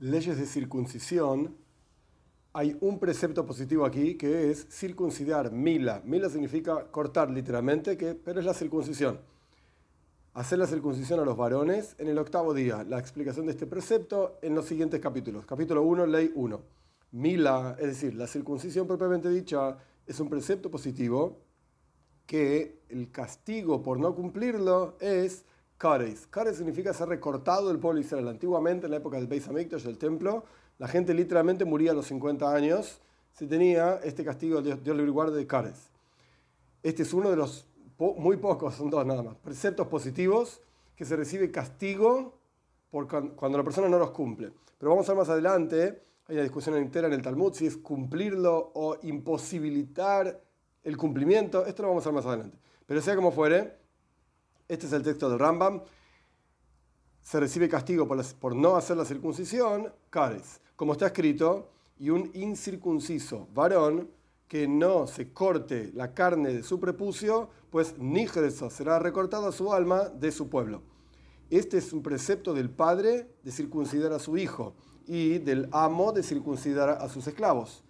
leyes de circuncisión, hay un precepto positivo aquí que es circuncidar mila. Mila significa cortar literalmente, que, pero es la circuncisión. Hacer la circuncisión a los varones en el octavo día. La explicación de este precepto en los siguientes capítulos. Capítulo 1, ley 1. Mila, es decir, la circuncisión propiamente dicha, es un precepto positivo que el castigo por no cumplirlo es Kares. Kares significa ser recortado del pueblo Israel. Antiguamente, en la época del Beis Hamikdash, del templo, la gente literalmente moría a los 50 años si tenía este castigo, Dios, Dios le guarde, de Kares. Este es uno de los muy pocos, son dos nada más, preceptos positivos que se recibe castigo por cuando la persona no los cumple. Pero vamos a ver más adelante, hay una discusión entera en el Talmud si es cumplirlo o imposibilitar el cumplimiento. Esto lo vamos a ver más adelante. Pero sea como fuere, este es el texto del Rambam. Se recibe castigo por, no hacer la circuncisión, cares, como está escrito, y un incircunciso varón que no se corte la carne de su prepucio, pues nigreso será recortado a su alma de su pueblo. Este es un precepto del padre de circuncidar a su hijo y del amo de circuncidar a sus esclavos.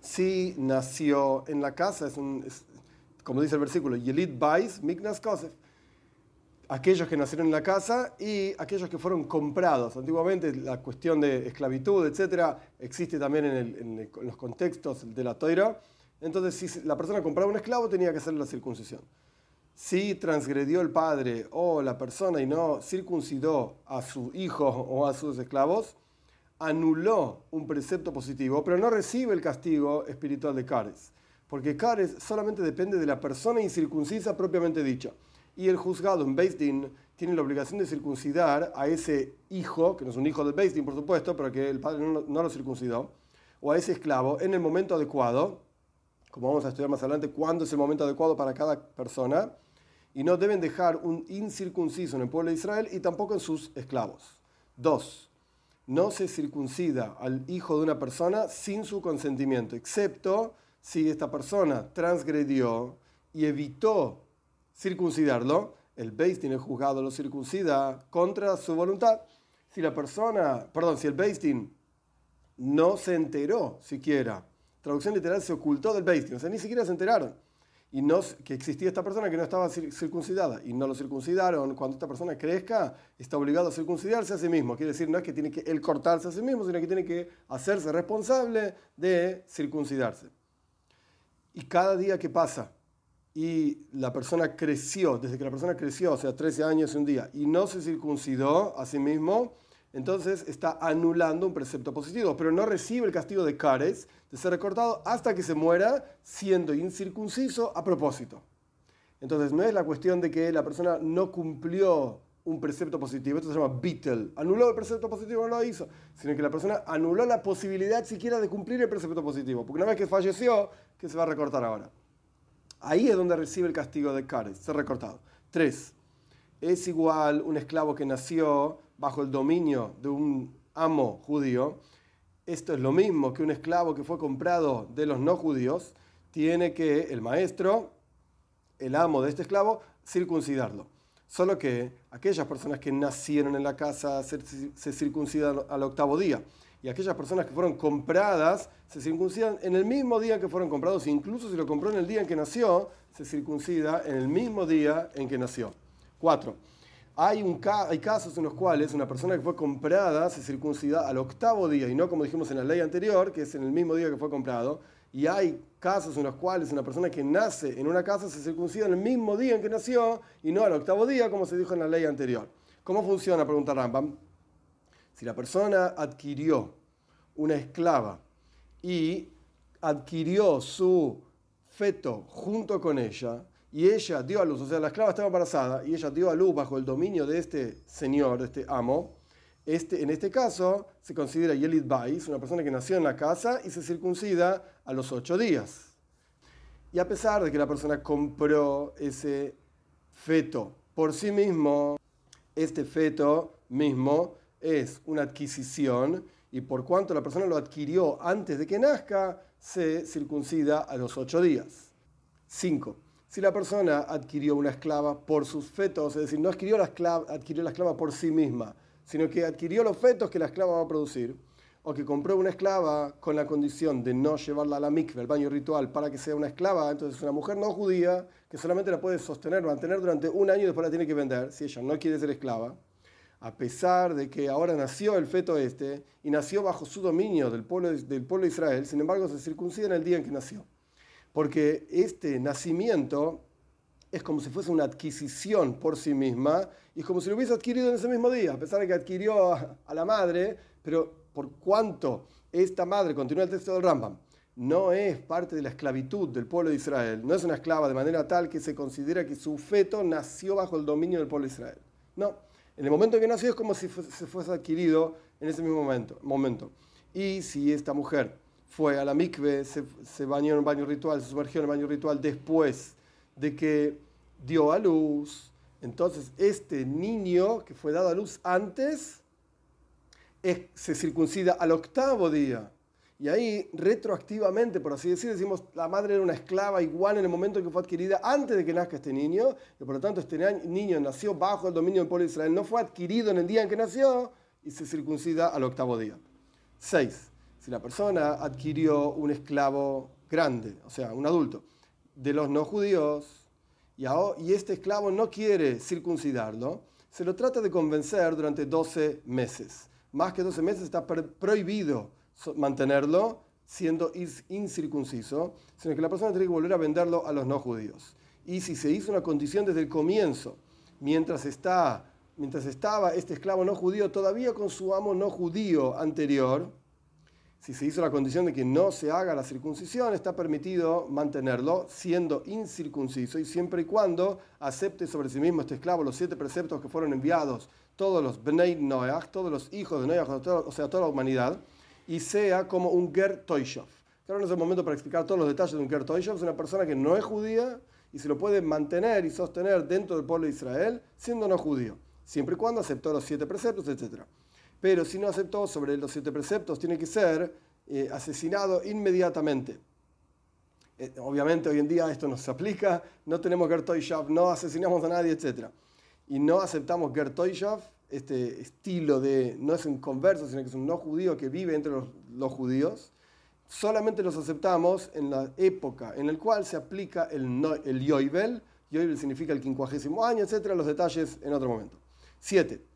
Si nació en la casa, como dice el versículo, Yelit Bais Miknas Kosef, aquellos que nacieron en la casa y aquellos que fueron comprados. Antiguamente la cuestión de esclavitud, etcétera, existe también en, los contextos de la toira. Entonces, si la persona compraba un esclavo, tenía que hacer la circuncisión. Si transgredió el padre o la persona y no circuncidó a su hijo o a sus esclavos, anuló un precepto positivo, pero no recibe el castigo espiritual de Cares. Porque Cares solamente depende de la persona incircuncisa propiamente dicha y el juzgado en Beis tiene la obligación de circuncidar a ese hijo, que no es un hijo de Beis por supuesto, pero que el padre no, lo circuncidó, o a ese esclavo en el momento adecuado, como vamos a estudiar más adelante, cuándo es el momento adecuado para cada persona, y no deben dejar un incircunciso en el pueblo de Israel y tampoco en sus esclavos. Dos, no se circuncida al hijo de una persona sin su consentimiento, excepto si esta persona transgredió y evitó circuncidarlo, el Beis el juzgado lo circuncida contra su voluntad. Si la persona, perdón, si el Beis no se enteró siquiera, traducción literal se ocultó del Beis o sea, ni siquiera se enteraron. Y no, que existía esta persona que no estaba circuncidada y no lo circuncidaron. Cuando esta persona crezca, está obligado a circuncidarse a sí mismo. Quiere decir, no es que tiene que él cortarse a sí mismo, sino que tiene que hacerse responsable de circuncidarse. Y cada día que pasa y la persona creció, desde que la persona creció, o sea, 13 años y un día, y no se circuncidó a sí mismo, entonces está anulando un precepto positivo, pero no recibe el castigo de Cares, de ser recortado, hasta que se muera siendo incircunciso a propósito. Entonces no es la cuestión de que la persona no cumplió un precepto positivo, esto se llama Beetle, anuló el precepto positivo, no lo hizo, sino que la persona anuló la posibilidad siquiera de cumplir el precepto positivo, porque una vez que falleció, ¿qué se va a recortar ahora? Ahí es donde recibe el castigo de Kares, ser recortado. Tres, es igual un esclavo que nació bajo el dominio de un amo judío. Esto es lo mismo que un esclavo que fue comprado de los no judíos. Tiene que el maestro, el amo de este esclavo, circuncidarlo. Solo que aquellas personas que nacieron en la casa se, se circuncidan al octavo día y aquellas personas que fueron compradas se circuncidan en el mismo día en que fueron comprados, incluso si lo compró en el día en que nació, se circuncida en el mismo día en que nació. Cuatro. Hay, un, hay casos en los cuales una persona que fue comprada se circuncida al octavo día y no como dijimos en la ley anterior, que es en el mismo día que fue comprado. Y hay casos en los cuales una persona que nace en una casa se circuncida en el mismo día en que nació y no al octavo día, como se dijo en la ley anterior. ¿Cómo funciona? Pregunta Rambam. Si la persona adquirió una esclava y adquirió su feto junto con ella, y ella dio a luz, o sea, la esclava estaba embarazada y ella dio a luz bajo el dominio de este señor, de este amo, este, en este caso se considera Yelit Bais, una persona que nació en la casa y se circuncida a los ocho días. Y a pesar de que la persona compró ese feto por sí mismo, este feto mismo es una adquisición y por cuanto la persona lo adquirió antes de que nazca, se circuncida a los ocho días. 5. Si la persona adquirió una esclava por sus fetos, es decir, no adquirió la esclava, adquirió la esclava por sí misma, sino que adquirió los fetos que la esclava va a producir, o que compró una esclava con la condición de no llevarla a la mikve, al baño ritual, para que sea una esclava, entonces una mujer no judía que solamente la puede sostener, mantener durante un año y después la tiene que vender, si ella no quiere ser esclava, a pesar de que ahora nació el feto este y nació bajo su dominio del pueblo, del pueblo de Israel, sin embargo se circuncida en el día en que nació. Porque este nacimiento es como si fuese una adquisición por sí misma y es como si lo hubiese adquirido en ese mismo día, a pesar de que adquirió a, la madre, pero por cuanto esta madre, continúa el texto del Rambam, no es parte de la esclavitud del pueblo de Israel, no es una esclava de manera tal que se considera que su feto nació bajo el dominio del pueblo de Israel. No, en el momento en que nació es como si se fuese adquirido en ese mismo momento. momento. Y si esta mujer fue a la mikve, se, bañó en un baño ritual, se sumergió en el baño ritual después de que dio a luz, entonces este niño que fue dado a luz antes se circuncida al octavo día. Y ahí, retroactivamente, por así decir, decimos, la madre era una esclava igual en el momento en que fue adquirida antes de que nazca este niño, y por lo tanto este niño nació bajo el dominio del pueblo de Israel, no fue adquirido en el día en que nació, y se circuncida al octavo día. 6. Si la persona adquirió un esclavo grande, o sea, un adulto, de los no judíos, y, y este esclavo no quiere circuncidarlo, se lo trata de convencer durante 12 meses más que 12 meses está prohibido mantenerlo siendo incircunciso, sino que la persona tiene que volver a venderlo a los no judíos. Y si se hizo una condición desde el comienzo, mientras, está, mientras estaba este esclavo no judío todavía con su amo no judío anterior, si se hizo la condición de que no se haga la circuncisión, está permitido mantenerlo siendo incircunciso y siempre y cuando acepte sobre sí mismo este esclavo los siete preceptos que fueron enviados, todos los Bnei Noach, todos los hijos de Noach, o sea, toda la humanidad, y sea como un Ger Toishov. Claro, no es el momento para explicar todos los detalles de un Ger Toishov, es una persona que no es judía y se lo puede mantener y sostener dentro del pueblo de Israel siendo no judío, siempre y cuando aceptó los siete preceptos, etcétera. Pero si no aceptó sobre los siete preceptos, tiene que ser eh, asesinado inmediatamente. Eh, obviamente hoy en día esto no se aplica, no tenemos Gertoyshav, no asesinamos a nadie, etc. Y no aceptamos Gertoyshav, este estilo de, no es un converso, sino que es un no judío que vive entre los, judíos, solamente los aceptamos en la época en la cual se aplica el, no, el Yoibel, Yoibel significa el quincuagésimo año, etc. Los detalles en otro momento. Siete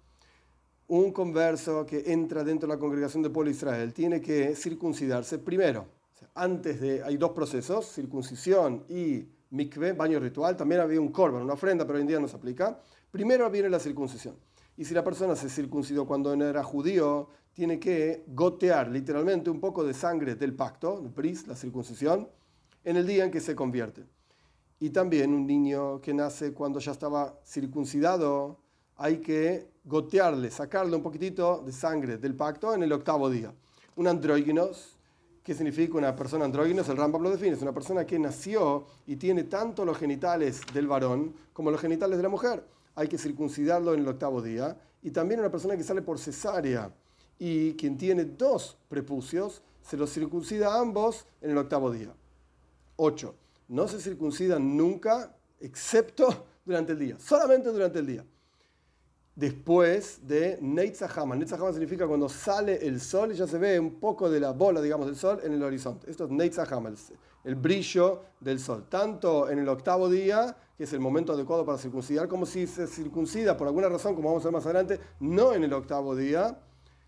un converso que entra dentro de la congregación del pueblo de Israel tiene que circuncidarse primero. Antes de, hay dos procesos, circuncisión y mikve, baño ritual. También había un korban, una ofrenda, pero hoy en día no se aplica. Primero viene la circuncisión. Y si la persona se circuncidó cuando no era judío, tiene que gotear literalmente un poco de sangre del pacto, el bris, la circuncisión, en el día en que se convierte. Y también un niño que nace cuando ya estaba circuncidado, hay que gotearle, sacarle un poquitito de sangre del pacto en el octavo día. Un andróginos, ¿qué significa una persona andróginos? El Rambam lo define, es una persona que nació y tiene tanto los genitales del varón como los genitales de la mujer. Hay que circuncidarlo en el octavo día. Y también una persona que sale por cesárea y quien tiene dos prepucios, se los circuncida a ambos en el octavo día. 8. No se circuncidan nunca, excepto durante el día, solamente durante el día después de Neitzahama. Neitzahama significa cuando sale el sol y ya se ve un poco de la bola, digamos, del sol en el horizonte. Esto es Neitzahama, el, brillo del sol. Tanto en el octavo día, que es el momento adecuado para circuncidar, como si se circuncida por alguna razón, como vamos a ver más adelante, no en el octavo día,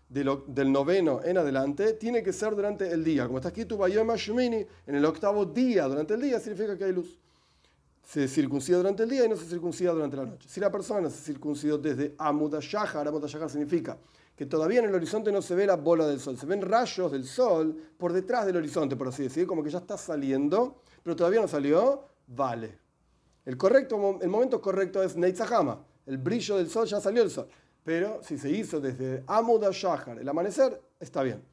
del noveno en adelante, tiene que ser durante el día. Como está tu en el octavo día, durante el día, significa que hay luz se circuncida durante el día y no se circuncida durante la noche. Si la persona se circuncidó desde Amudashahar, Amudashahar significa que todavía en el horizonte no se ve la bola del sol, se ven rayos del sol por detrás del horizonte, por así decir, como que ya está saliendo, pero todavía no salió, vale. El, correcto, el momento correcto es Neitzahama, el brillo del sol ya salió el sol. Pero si se hizo desde Amudashahar, el amanecer, está bien.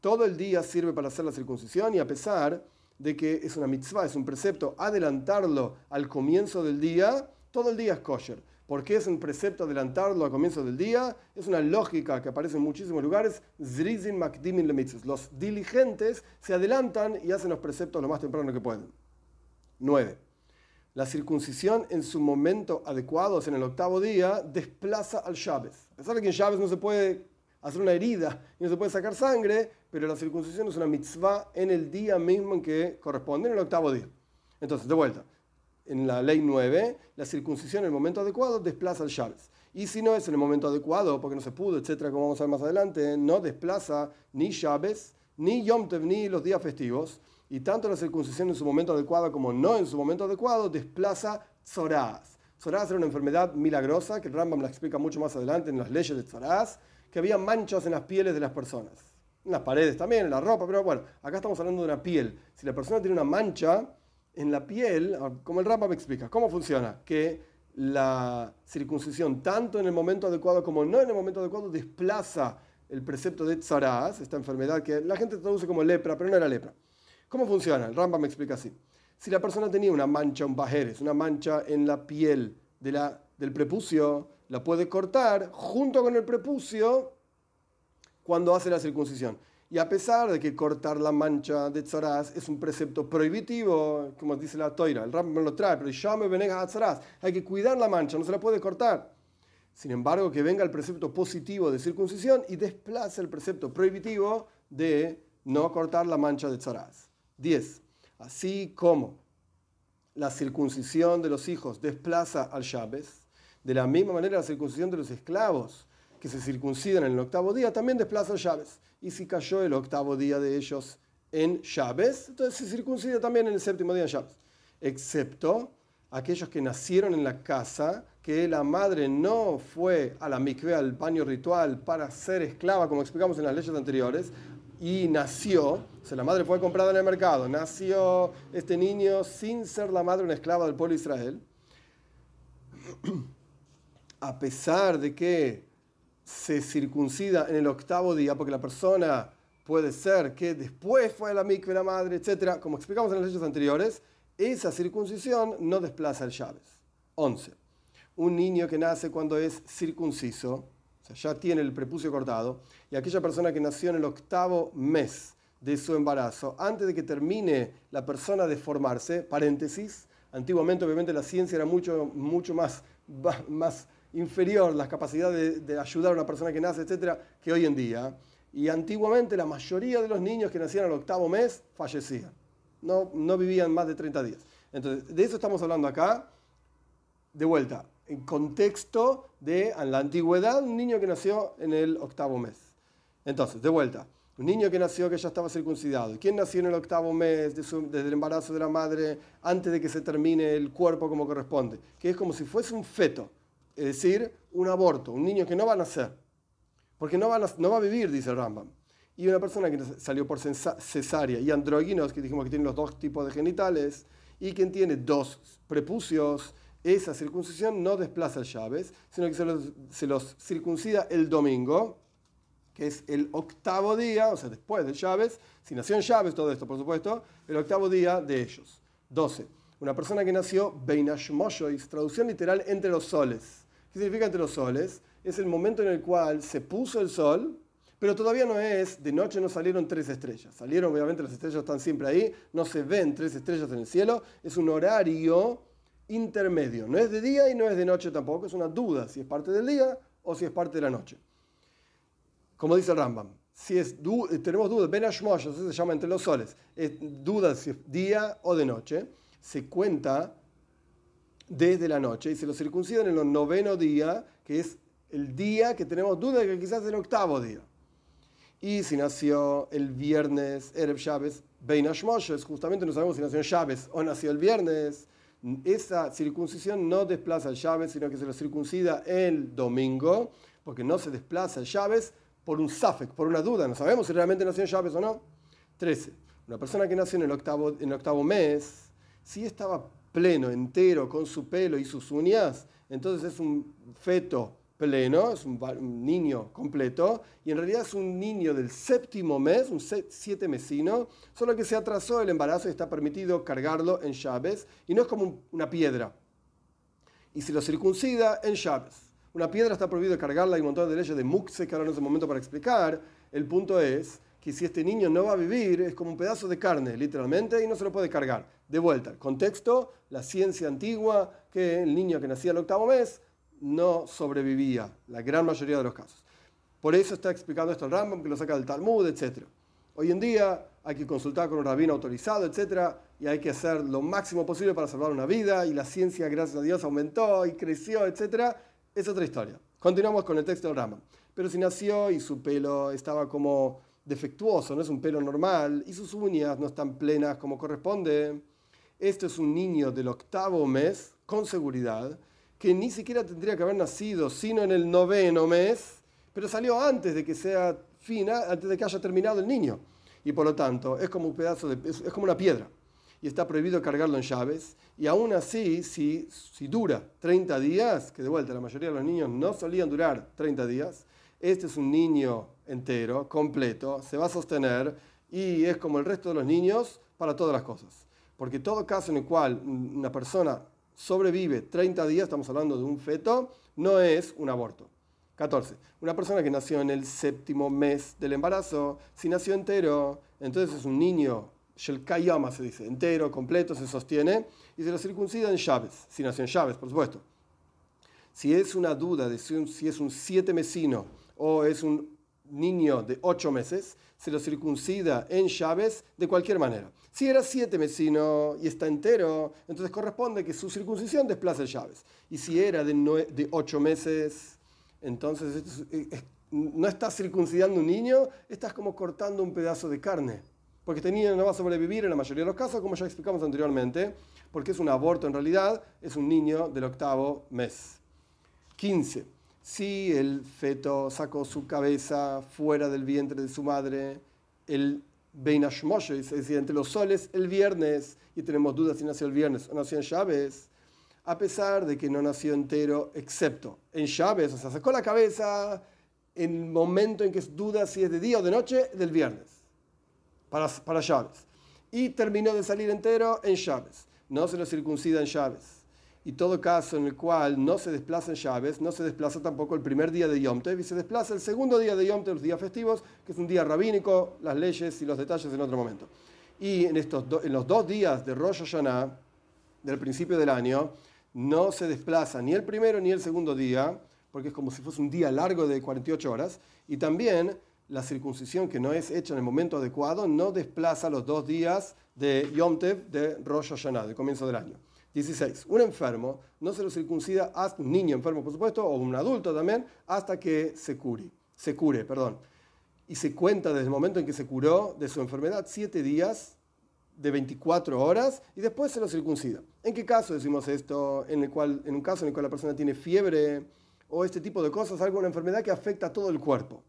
Todo el día sirve para hacer la circuncisión y a pesar de que es una mitzvah, es un precepto, adelantarlo al comienzo del día, todo el día es kosher. ¿Por qué es un precepto adelantarlo al comienzo del día? Es una lógica que aparece en muchísimos lugares. Zrizin makdimin Los diligentes se adelantan y hacen los preceptos lo más temprano que pueden. 9. La circuncisión en su momento adecuado, en el octavo día, desplaza al Shabbat. A pesar de que en Chávez no se puede hacer una herida y no se puede sacar sangre, pero la circuncisión es una mitzvah en el día mismo en que corresponde, en el octavo día. Entonces, de vuelta, en la ley 9, la circuncisión en el momento adecuado desplaza el Shabbat. Y si no es en el momento adecuado, porque no se pudo, etcétera, como vamos a ver más adelante, no desplaza ni Shabbat, ni Yom Tev, ni los días festivos. Y tanto la circuncisión en su momento adecuado como no en su momento adecuado desplaza Zoraz. Zoraz era una enfermedad milagrosa que el Rambam la explica mucho más adelante en las leyes de Zoraz, que había manchas en las pieles de las personas. En las paredes también, en la ropa, pero bueno, acá estamos hablando de una piel. Si la persona tiene una mancha en la piel, como el Rambam explica, ¿cómo funciona? Que la circuncisión, tanto en el momento adecuado como no en el momento adecuado, desplaza el precepto de Tzaraz, esta enfermedad que la gente traduce como lepra, pero no era lepra. ¿Cómo funciona? El Rambam me explica así. Si la persona tenía una mancha, un bajeres, una mancha en la piel de la, del prepucio, la puede cortar junto con el prepucio cuando hace la circuncisión. Y a pesar de que cortar la mancha de tzaraz es un precepto prohibitivo, como dice la toira, el Rambam lo trae, pero ya me venega a tzaraz, hay que cuidar la mancha, no se la puede cortar. Sin embargo, que venga el precepto positivo de circuncisión y desplace el precepto prohibitivo de no cortar la mancha de tzaraz. 10. Así como la circuncisión de los hijos desplaza al Shabbat, de la misma manera la circuncisión de los esclavos que se circuncidan en el octavo día también desplaza al Shabbat. Y si cayó el octavo día de ellos en Shabbat, entonces se circuncida también en el séptimo día en Shabbat. Excepto aquellos que nacieron en la casa, que la madre no fue a la mikveh, al baño ritual, para ser esclava, como explicamos en las leyes anteriores, y nació, o sea, la madre fue comprada en el mercado, nació este niño sin ser la madre una esclava del pueblo de Israel, a pesar de que se circuncida en el octavo día, porque la persona puede ser que después fue a la mikve la madre, etc., como explicamos en las leyes anteriores, esa circuncisión no desplaza el Shabbat. 11. Un niño que nace cuando es circunciso, o sea, ya tiene el prepucio cortado, y aquella persona que nació en el octavo mes de su embarazo, antes de que termine la persona de formarse, paréntesis, antiguamente obviamente la ciencia era mucho, mucho más, más inferior la capacidad de, ayudar a una persona que nace, etcétera, que hoy en día. Y antiguamente la mayoría de los niños que nacían al octavo mes fallecían. No, no vivían más de 30 días. Entonces, de eso estamos hablando acá. De vuelta, en contexto de la antigüedad, un niño que nació en el octavo mes. Entonces, de vuelta, un niño que nació que ya estaba circuncidado. ¿Quién nació en el octavo mes desde el embarazo de la madre antes de que se termine el cuerpo como corresponde? Que es como si fuese un feto es decir, un aborto, un niño que no va a nacer, porque no va a, no va a vivir, dice Rambam. Y una persona que salió por cesárea y andróginos, que dijimos que tienen los dos tipos de genitales, y quien tiene dos prepucios, esa circuncisión no desplaza el llaves, sino que se los, circuncida el domingo, que es el octavo día, o sea, después de llaves, si nació en llaves, todo esto, por supuesto, el octavo día de ellos. 12. Una persona que nació Beinash Moshois, traducción literal entre los soles. ¿Qué significa entre los soles? Es el momento en el cual se puso el sol, pero todavía no es, de noche no salieron tres estrellas. Salieron, obviamente las estrellas están siempre ahí, no se ven tres estrellas en el cielo, es un horario intermedio. No es de día y no es de noche tampoco, es una duda si es parte del día o si es parte de la noche. Como dice el Rambam, si es tenemos dudas, Ben Ashmosh, se llama entre los soles, es duda si es día o de noche, se cuenta desde la noche y se lo circuncidan en el noveno día, que es el día que tenemos duda de que quizás es el octavo día. Y si nació el viernes, Erev Shabbos, Bein justamente no sabemos si nació en Shabbos o nació el viernes, esa circuncisión no desplaza el Shabbos, sino que se lo circuncida el domingo, porque no se desplaza el Shabbos por un safek, por una duda. No sabemos si realmente nació en o no. 13. Una persona que nació en el octavo, en el octavo mes, si estaba pleno, entero, con su pelo y sus uñas, entonces es un feto pleno, es un, niño completo, y en realidad es un niño del séptimo mes, un siete mesino, solo que se atrasó el embarazo y está permitido cargarlo en llaves, y no es como una piedra. Y si lo circuncida en llaves. Una piedra está prohibido cargarla, hay un montón de leyes de Muxe que ahora no es el momento para explicar. El punto es que si este niño no va a vivir, es como un pedazo de carne, literalmente, y no se lo puede cargar. De vuelta, contexto, la ciencia antigua, que el niño que nacía el octavo mes no sobrevivía, la gran mayoría de los casos. Por eso está explicando esto el Rambam, que lo saca del Talmud, etc. Hoy en día hay que consultar con un rabino autorizado, etc. Y hay que hacer lo máximo posible para salvar una vida. Y la ciencia, gracias a Dios, aumentó y creció, etc. Es otra historia. Continuamos con el texto del Rambam. Pero si nació y su pelo estaba como defectuoso, no es un pelo normal, y sus uñas no están plenas como corresponde, esto es un niño del octavo mes, con seguridad, que ni siquiera tendría que haber nacido sino en el noveno mes, pero salió antes de que sea fina, antes de que haya terminado el niño. Y por lo tanto, es como un pedazo de, es, como una piedra. Y está prohibido cargarlo en llaves. Y aún así, si, si dura 30 días, que de vuelta la mayoría de los niños no solían durar 30 días, este es un niño entero, completo, se va a sostener y es como el resto de los niños para todas las cosas. Porque todo caso en el cual una persona sobrevive 30 días, estamos hablando de un feto, no es un aborto. 14. Una persona que nació en el séptimo mes del embarazo, si nació entero, entonces es un niño, Kayama se dice, entero, completo, se sostiene, y se lo circuncida en llaves, si nació en llaves, por supuesto. Si es una duda de si, es un siete mesino o es un niño de ocho meses, se lo circuncida en llaves de cualquier manera. Si era siete mesino y está entero, entonces corresponde que su circuncisión desplace llaves. Y si era de, de ocho meses, entonces no estás circuncidando un niño, estás como cortando un pedazo de carne. Porque este niño no va a sobrevivir en la mayoría de los casos, como ya explicamos anteriormente, porque es un aborto en realidad, es un niño del octavo mes. 15. Si el feto sacó su cabeza fuera del vientre de su madre, el Beinashmoshe, es decir, entre los soles, el viernes, y tenemos dudas si nació el viernes o nació en llaves, a pesar de que no nació entero, excepto en llaves, o sea, sacó la cabeza en el momento en que es duda si es de día o de noche, del viernes, para, para llaves. Y terminó de salir entero en llaves. No se lo circuncida en llaves. Y todo caso en el cual no se desplazan llaves, no se desplaza tampoco el primer día de Yom Tov y se desplaza el segundo día de Yom Tov, los días festivos, que es un día rabínico, las leyes y los detalles en otro momento. Y en, estos en los dos días de Rosh Hashanah, del principio del año, no se desplaza ni el primero ni el segundo día, porque es como si fuese un día largo de 48 horas, y también la circuncisión que no es hecha en el momento adecuado no desplaza los dos días de Yom Tev de Rosh Hashanah, de comienzo del año. 16. Un enfermo no se lo circuncida hasta un niño enfermo, por supuesto, o un adulto también, hasta que se cure. Se cure, perdón. Y se cuenta desde el momento en que se curó de su enfermedad siete días de 24 horas y después se lo circuncida. ¿En qué caso decimos esto? En, el cual, en un caso en el cual la persona tiene fiebre o este tipo de cosas, alguna enfermedad que afecta a todo el cuerpo.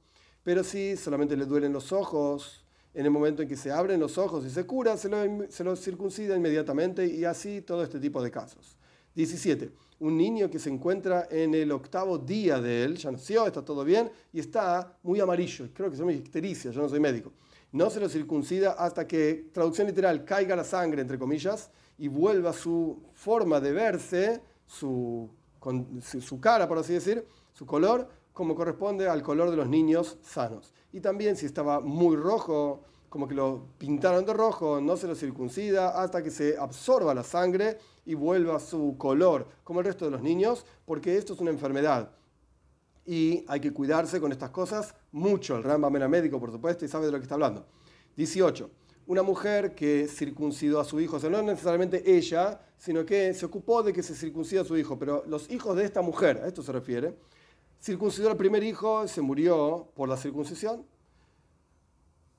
Pero si solamente le duelen los ojos, en el momento en que se abren los ojos y se cura, se lo, se lo circuncida inmediatamente y así todo este tipo de casos. 17. Un niño que se encuentra en el octavo día de él, ya nació, está todo bien y está muy amarillo, creo que se llama ictericia, yo no soy médico no se lo circuncida hasta que, traducción literal, caiga la sangre, entre comillas, y vuelva su forma de verse, su, su cara, por así decir, su color, como corresponde al color de los niños sanos. Y también si estaba muy rojo, como que lo pintaron de rojo, no se lo circuncida hasta que se absorba la sangre y vuelva su color, como el resto de los niños, porque esto es una enfermedad y hay que cuidarse con estas cosas mucho. El Rambam era médico, por supuesto, y sabe de lo que está hablando. 18. Una mujer que circuncidó a su hijo, o sea, no necesariamente ella, sino que se ocupó de que se circuncidó a su hijo, pero los hijos de esta mujer, a esto se refiere, circuncidó al primer hijo, se murió por la circuncisión,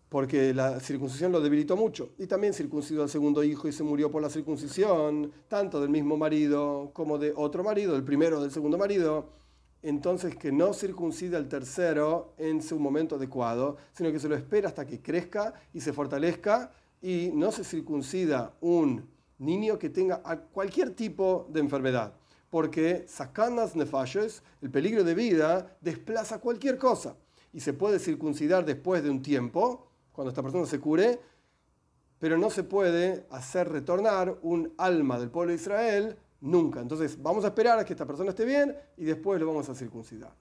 porque la circuncisión lo debilitó mucho. Y también circuncidó al segundo hijo y se murió por la circuncisión, tanto del mismo marido como de otro marido, del primero o del segundo marido entonces que no circuncida al tercero en su momento adecuado, sino que se lo espera hasta que crezca y se fortalezca y no se circuncida un niño que tenga cualquier tipo de enfermedad, porque sacanas nefashes, el peligro de vida, desplaza cualquier cosa y se puede circuncidar después de un tiempo, cuando esta persona se cure, pero no se puede hacer retornar un alma del pueblo de Israel Nunca. Entonces vamos a esperar a que esta persona esté bien y después lo vamos a circuncidar.